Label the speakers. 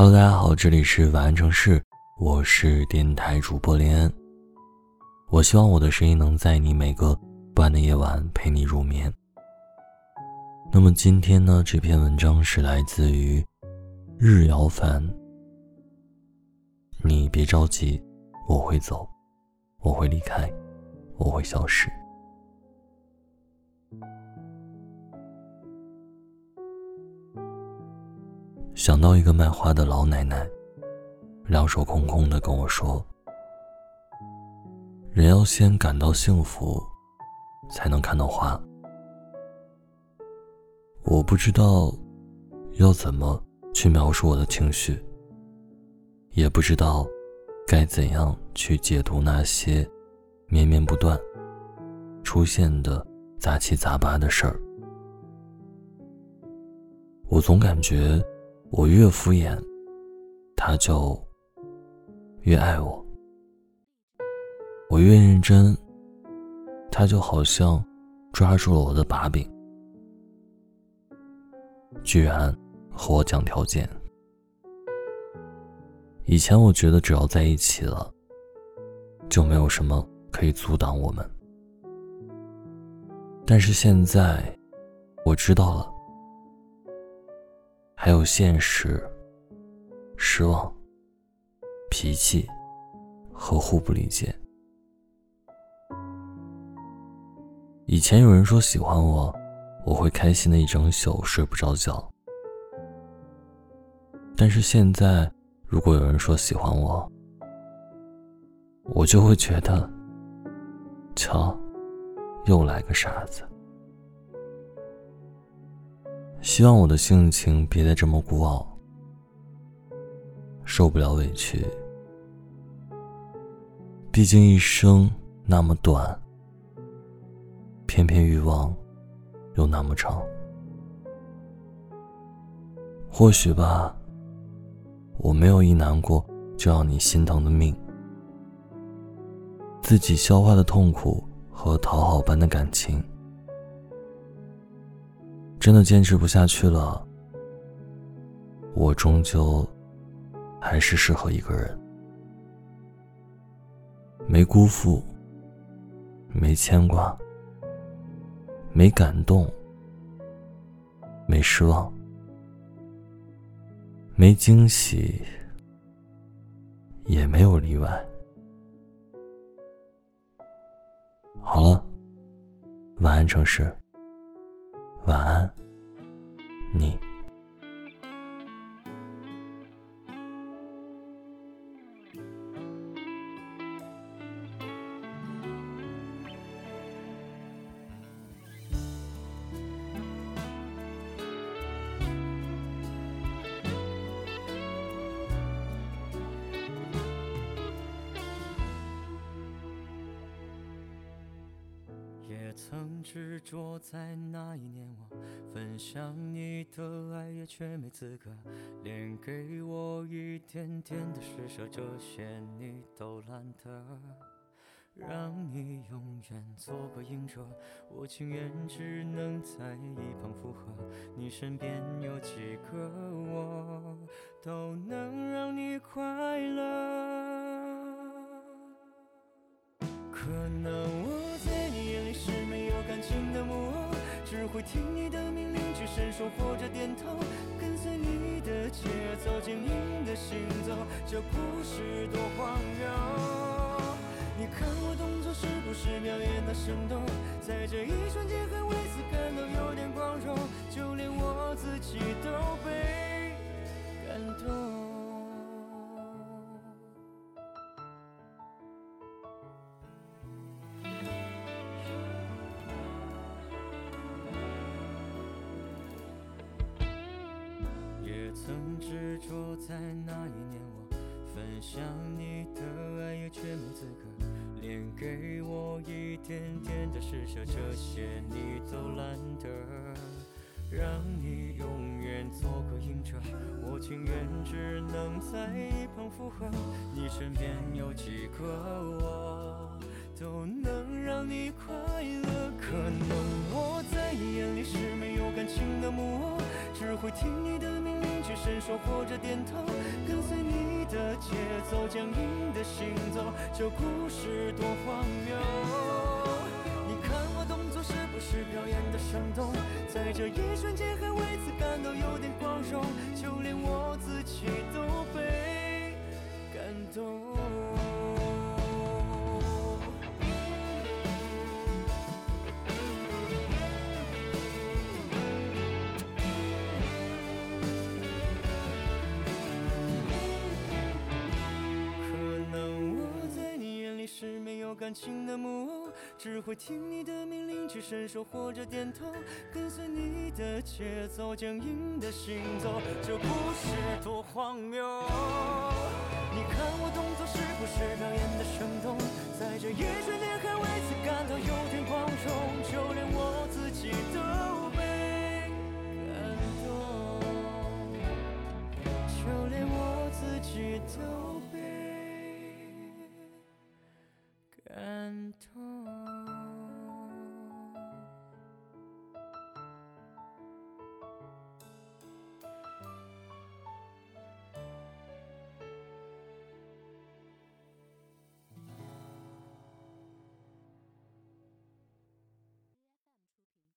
Speaker 1: Hello，大家好，这里是晚安城市，我是电台主播连恩。我希望我的声音能在你每个不安的夜晚陪你入眠。那么今天呢，这篇文章是来自于日遥凡。你别着急，我会走，我会离开，我会消失。想到一个卖花的老奶奶，两手空空的跟我说：“人要先感到幸福，才能看到花。”我不知道要怎么去描述我的情绪，也不知道该怎样去解读那些绵绵不断出现的杂七杂八的事儿。我总感觉。我越敷衍，他就越爱我；我越认真，他就好像抓住了我的把柄，居然和我讲条件。以前我觉得只要在一起了，就没有什么可以阻挡我们，但是现在我知道了。还有现实、失望、脾气和互不理解。以前有人说喜欢我，我会开心的一整宿睡不着觉。但是现在，如果有人说喜欢我，我就会觉得，瞧，又来个傻子。希望我的性情别再这么孤傲，受不了委屈。毕竟一生那么短，偏偏欲望又那么长。或许吧，我没有一难过就要你心疼的命，自己消化的痛苦和讨好般的感情。真的坚持不下去了，我终究还是适合一个人，没辜负，没牵挂，没感动，没失望，没惊喜，也没有例外。好了，晚安，城市。晚安，你。
Speaker 2: 执着在那一年，我分享你的爱，也却没资格，连给我一点点的施舍，这些你都懒得。让你永远做个隐者，我情愿只能在一旁附和。你身边有几个我，都能让你快乐。会听你的命令去伸手或者点头，跟随你的节奏，坚定的行走，这故事多荒谬。你看我动作是不是表演的生动？在这一瞬间还为此感到有点光荣，就连我自己曾执着在那一年，我分享你的爱，也却没资格，连给我一点点的施舍，这些你都懒得。让你永远做个隐者，我情愿只能在一旁附和。你身边有几个我，都能让你快乐。可能我在你眼里是没有感情的木偶，只会听你的命令。去伸手或者点头，跟随你的节奏，僵硬的行走，这故事多荒谬。你看我动作是不是表演的生动？在这一瞬间还为此感感情的木偶，只会听你的命令去伸手或者点头，跟随你的节奏，僵硬的行走，这故事多荒谬。你看我动作是不是